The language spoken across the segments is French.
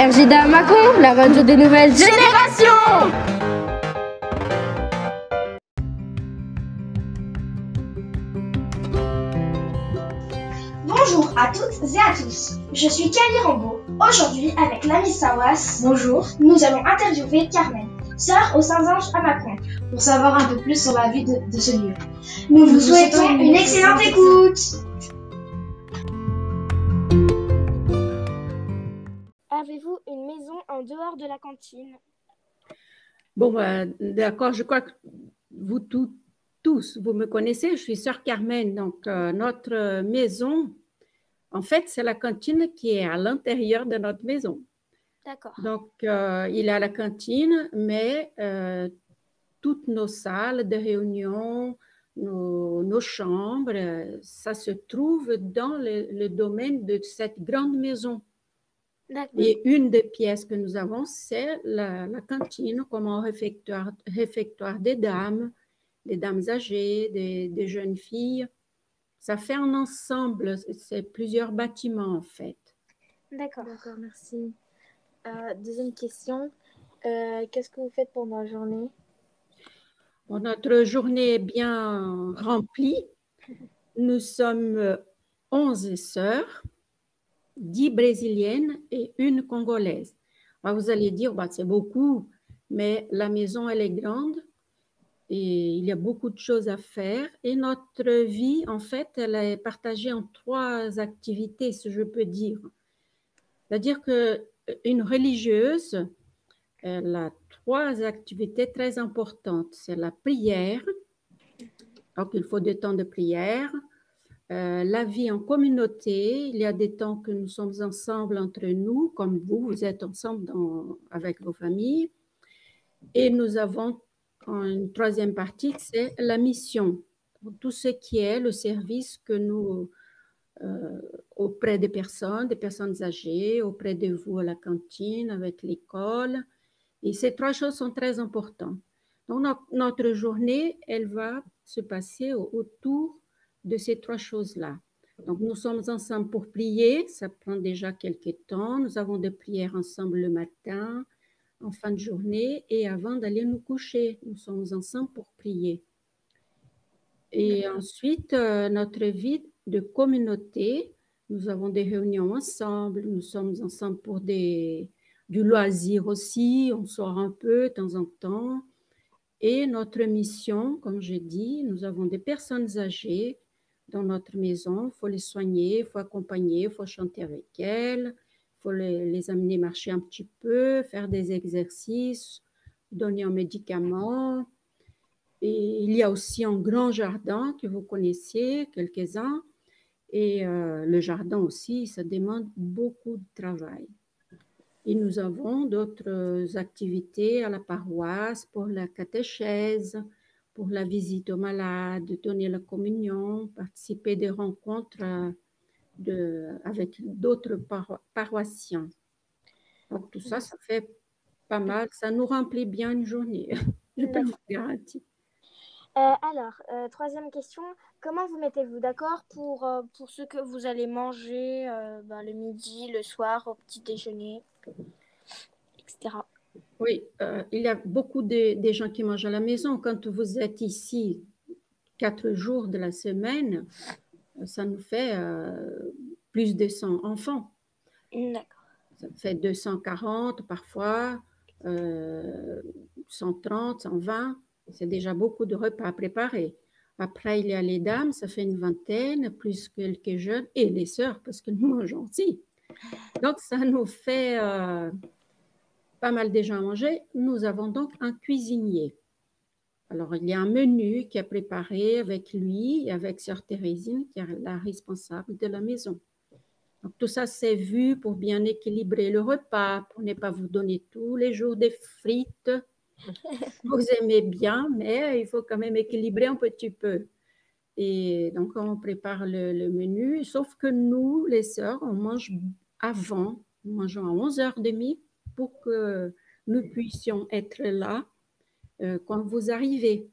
RJDA Macon, la radio des nouvelles générations Bonjour à toutes et à tous, je suis Kali Rambo. Aujourd'hui, avec l'ami Sawas, Bonjour, nous allons interviewer Carmen, sœur aux Saint-Anges à Macon. pour savoir un peu plus sur la vie de, de ce lieu. Nous vous vous souhaitons souhaitons une excellente écoute. Avez-vous une maison en dehors de la cantine? Bon, bah, d'accord, je crois que vous tout- tous, vous me connaissez, je suis sœur Carmen. Donc, euh, notre maison, en fait, c'est la cantine qui est à l'intérieur de notre maison. D'accord. Donc, euh, il y a la cantine, mais euh, toutes nos salles de réunion, nos, nos chambres, euh, ça se trouve dans le, le domaine de cette grande maison. Et une des pièces que nous avons, c'est la, la cantine comme un réfectoire, réfectoire des dames, des dames âgées, des, des jeunes filles. Ça fait un ensemble, c'est plusieurs bâtiments en fait. D'accord. D'accord, merci. Euh, deuxième question. Euh, Qu'est-ce que vous faites pendant la journée? Bon, notre journée est bien remplie. Nous sommes euh, 11 sœurs, 10 brésiliennes et une congolaise. Alors, vous allez dire, bah, c'est beaucoup, mais la maison, elle est grande et il y a beaucoup de choses à faire. Et notre vie, en fait, elle est partagée en trois activités, si je peux dire. C'est-à-dire qu'une religieuse, elle a trois activités très importantes. C'est la prière, donc il faut des temps de prière, euh, la vie en communauté, il y a des temps que nous sommes ensemble entre nous, comme vous, vous êtes ensemble avec vos familles. Et nous avons une troisième partie, c'est la mission, tout ce qui est le service que nous, euh, auprès des personnes, des personnes âgées, auprès de vous à la cantine, avec l'école. Et ces trois choses sont très importantes. Donc, no- notre journée, elle va se passer au- autour de ces trois choses-là. Donc, nous sommes ensemble pour prier, ça prend déjà quelques temps. Nous avons des prières ensemble le matin, en fin de journée et avant d'aller nous coucher. Nous sommes ensemble pour prier. Et ensuite, euh, notre vie de communauté, nous avons des réunions ensemble, nous sommes ensemble pour des, du loisir aussi, on sort un peu de temps en temps. Et notre mission, comme j'ai dit, nous avons des personnes âgées dans notre maison, il faut les soigner, il faut accompagner, il faut chanter avec elles, il faut les, les amener marcher un petit peu, faire des exercices, donner un médicament. Et il y a aussi un grand jardin que vous connaissez, quelques-uns. Et euh, le jardin aussi, ça demande beaucoup de travail. Et nous avons d'autres activités à la paroisse pour la catéchèse, pour la visite aux malades, donner la communion, participer des rencontres euh, de, avec d'autres paro- paroissiens. Donc tout ça, ça fait pas mal, ça nous remplit bien une journée, je peux vous garantir. Euh, alors, euh, troisième question. Comment vous mettez-vous d'accord pour, pour ce que vous allez manger ben, le midi, le soir, au petit déjeuner, etc. Oui, euh, il y a beaucoup de, de gens qui mangent à la maison. Quand vous êtes ici quatre jours de la semaine, ça nous fait euh, plus de 100 enfants. D'accord. Ça fait 240 parfois, euh, 130, 120. C'est déjà beaucoup de repas à préparer. Après, il y a les dames, ça fait une vingtaine, plus quelques jeunes, et les sœurs, parce que nous mangeons aussi. Donc, ça nous fait euh, pas mal de gens à manger. Nous avons donc un cuisinier. Alors, il y a un menu qui est préparé avec lui et avec sœur Thérésine, qui est la responsable de la maison. Donc, tout ça, c'est vu pour bien équilibrer le repas, pour ne pas vous donner tous les jours des frites. Vous aimez bien, mais il faut quand même équilibrer un petit peu. Et donc, on prépare le, le menu, sauf que nous, les sœurs, on mange avant, nous mangeons à 11h30 pour que nous puissions être là euh, quand vous arrivez.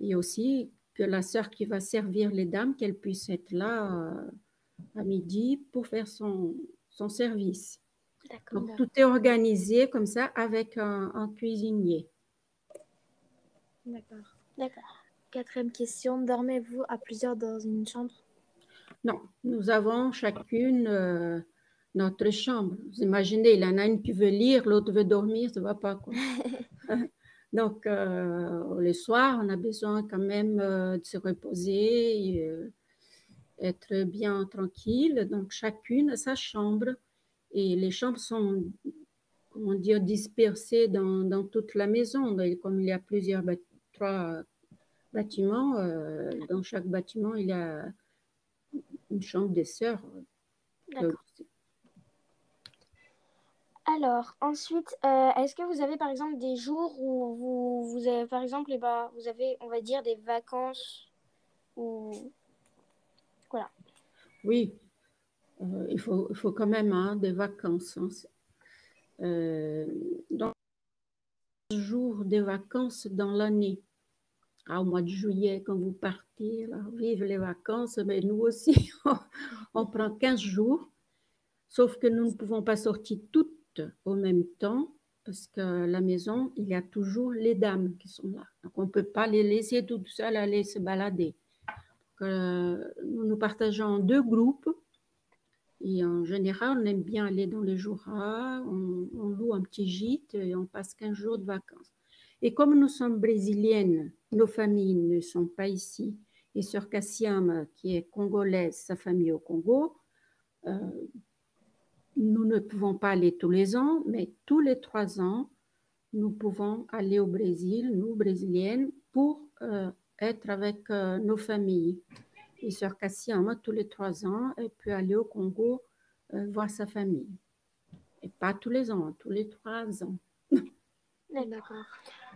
Et aussi que la sœur qui va servir les dames, qu'elle puisse être là euh, à midi pour faire son, son service. Donc, tout est organisé comme ça avec un, un cuisinier. D'accord. D'accord. Quatrième question, dormez-vous à plusieurs dans une chambre? Non, nous avons chacune euh, notre chambre. Vous imaginez, il y en a une qui veut lire, l'autre veut dormir, ça ne va pas. Quoi. Donc, euh, le soir, on a besoin quand même euh, de se reposer, et, euh, être bien tranquille. Donc, chacune a sa chambre. Et les chambres sont, comment dire, dispersées dans, dans toute la maison. Et comme il y a plusieurs bâ- trois bâtiments, euh, dans chaque bâtiment, il y a une chambre des sœurs. Alors, ensuite, euh, est-ce que vous avez par exemple des jours où vous, vous avez, par exemple, eh ben, vous avez, on va dire, des vacances ou Oui, euh, il, faut, quand même hein, des vacances. hein. Euh, donc, jours de vacances dans l'année. Ah, au mois de juillet, quand vous partez, là, vive les vacances, mais nous aussi, on, prend 15 jours, sauf que nous ne pouvons pas sortir au même temps, parce que la maison, il y a toujours les dames qui sont là. Donc, on ne peut pas les laisser toutes seules aller se balader. Euh, nous nous partageons deux groupes. Et en général, on aime bien aller dans les Jura, on, on loue un petit gîte et on passe 15 jours de vacances. Et comme nous sommes brésiliennes, nos familles ne sont pas ici. Et Sœur Cassiam, qui est congolaise, sa famille au Congo, euh, nous ne pouvons pas aller tous les ans, mais tous les trois ans, nous pouvons aller au Brésil, nous, brésiliennes, pour euh, être avec euh, nos familles. Et Sœur Cassiama, tous les trois ans, elle peut aller au Congo euh, voir sa famille. Et pas tous les ans, tous les trois ans. D'accord.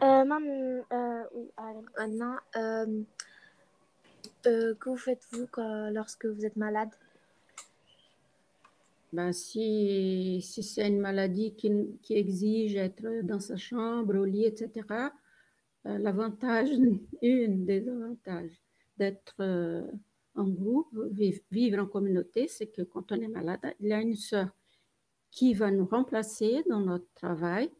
Euh, maman, euh, oui, euh, euh, que vous faites-vous quand- lorsque vous êtes malade? Ben, si si c'est une maladie qui, qui exige être dans sa chambre, au lit, etc., euh, l'avantage, une des avantages d'être euh, en groupe, vivre, en communauté, c'est que quand on est malade, il y a une sœur qui va nous remplacer dans notre travail.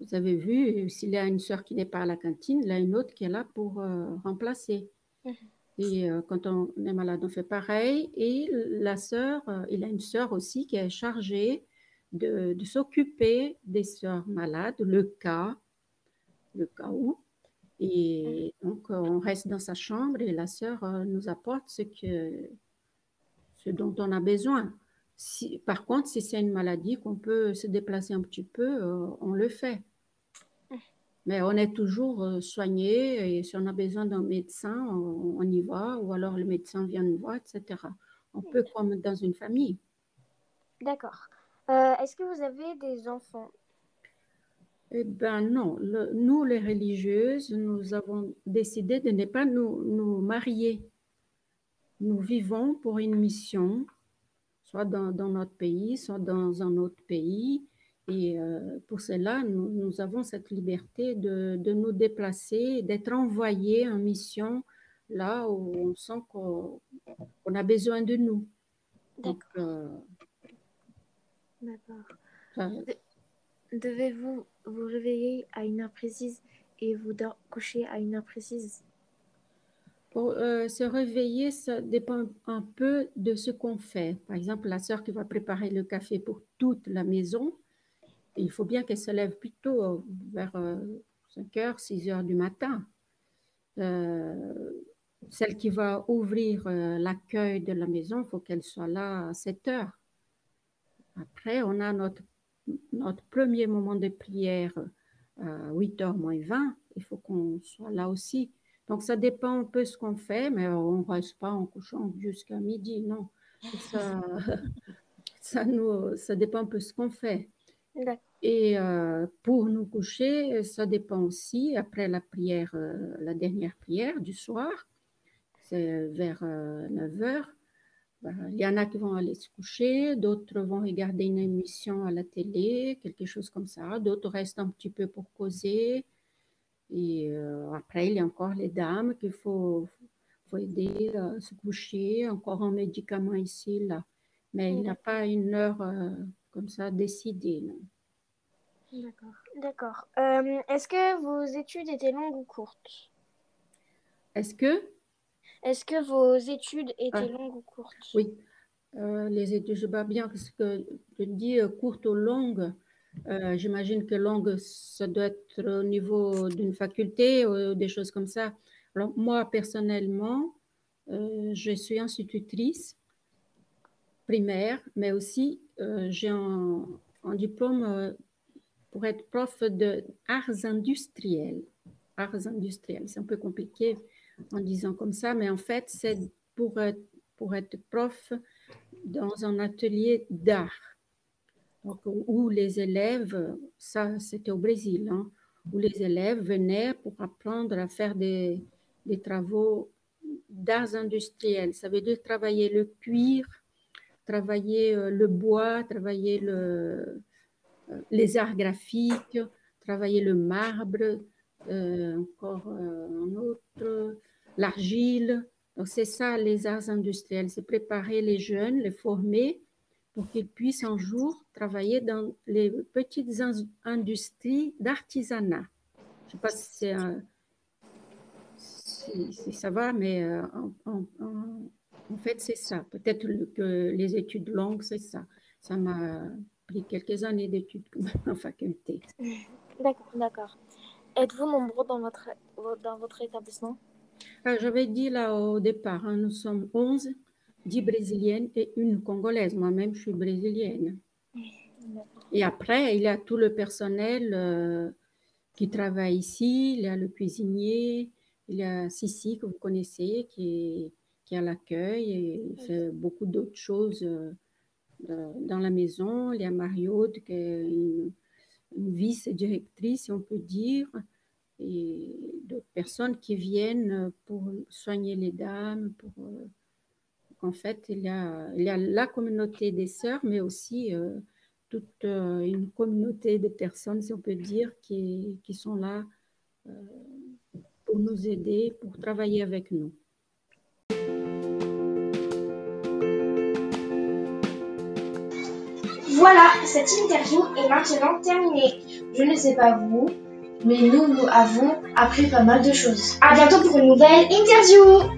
Vous avez vu, s'il y a une sœur qui n'est pas à la cantine, il y a une autre qui est là pour euh, remplacer. Mhm. Et euh, quand on est malade, on fait pareil. Et la sœur, euh, il a une sœur aussi qui est chargée de, s'occuper des sœurs malades, le cas, le cas où. Et donc, on reste dans sa chambre et la sœur euh, nous apporte ce, que, ce dont on a besoin. Si, par contre, si c'est une maladie qu'on peut se déplacer un petit peu, on le fait. Mais on est toujours euh, soigné et si on a besoin d'un médecin, on, on y va, ou alors le médecin vient nous voir, etc. On peut comme dans une famille. D'accord. Euh, est-ce que vous avez des enfants? Eh bien non, Le- nous les religieuses, nous avons décidé de ne pas nous, nous marier. Nous vivons pour une mission, soit dans, dans notre pays, soit dans un autre pays. Et euh, pour cela, nous, nous avons cette liberté de, de nous déplacer, d'être envoyés en mission là où on sent qu'on a besoin de nous. Donc, euh, D'accord. Devez-vous vous réveiller à une heure précise et vous coucher à une heure précise? Pour euh, se réveiller, ça dépend un peu de ce qu'on fait. Par exemple, la sœur qui va préparer le café pour toute la maison, il faut bien qu'elle se lève plus tôt, euh, vers 5 heures, 6 heures du matin. Euh, celle qui va ouvrir euh, l'accueil de la maison, il faut qu'elle soit là à 7 heures. Après, on a notre, notre premier moment de prière à 8 heures moins 20. Il faut qu'on soit là aussi. Donc, ça dépend un peu ce qu'on fait, mais on ne reste pas en couchant jusqu'à midi, non. Ça, ça, nous, ça dépend un peu ce qu'on fait. Et euh, pour nous coucher, ça dépend aussi, après la prière, euh, la dernière prière du soir, c'est vers 9 heures. Ben, il y en a qui vont aller se coucher, d'autres vont regarder une émission à la télé, quelque chose comme ça, d'autres restent un petit peu pour causer. Et euh, après, il y a encore les dames qu'il faut, faut aider à se coucher, encore un médicament ici, là. Mais il n'y a pas une heure euh, comme ça décidé. non. D'accord. D'accord. Euh, Est-ce que vos études étaient longues ou courtes? Est-ce que? Est-ce que vos études étaient Ah. longues ou courtes? Oui, Euh, les études, je sais pas bien ce que je dis euh, courte ou longue. Euh, J'imagine que longue, ça doit être au niveau d'une faculté ou des choses comme ça. Alors, moi, personnellement, euh, je suis institutrice primaire, mais aussi euh, j'ai un, un diplôme euh, pour être prof de arts industriels. Arts industriels, c'est un peu compliqué en disant comme ça, mais en fait, c'est pour être, pour être prof dans un atelier d'art. Donc, où les élèves, ça c'était au Brésil, hein, où les élèves venaient pour apprendre à faire des, des travaux d'arts industriels. Ça veut dire travailler le cuir, travailler euh, le bois, travailler le, euh, les arts graphiques, travailler le marbre, euh, encore euh, un autre, l'argile. Donc c'est ça les arts industriels, c'est préparer les jeunes, les former pour qu'ils puissent un jour travailler dans les petites in- industries d'artisanat. Je ne sais pas si, ça va, mais euh, en, en- fait, c'est ça. Peut-être que les études longues, c'est ça. Ça m'a pris quelques années d'études en faculté. D'accord, d'accord. Êtes-vous nombreux dans votre, dans votre établissement? Ah, J'avais dit là au départ, hein, nous sommes 11, 10 brésiliennes et une congolaise. Moi-même, je suis brésilienne. Et après, il y a tout le personnel euh, qui travaille ici. Il y a le cuisinier, il y a Sissi que vous connaissez qui est, qui est à l'accueil et fait beaucoup d'autres choses euh, dans la maison. Il y a Mario qui est une, vice-directrice, si on peut dire, et d'autres personnes qui viennent pour soigner les dames. Euh, en fait, il y, a, la communauté des sœurs, mais aussi euh, toute euh, une communauté de personnes, si on peut dire, qui, sont là pour nous aider, pour travailler avec nous. Voilà, cette interview est maintenant terminée. Je ne sais pas vous, mais nous, nous avons appris pas mal de choses. À bientôt pour une nouvelle interview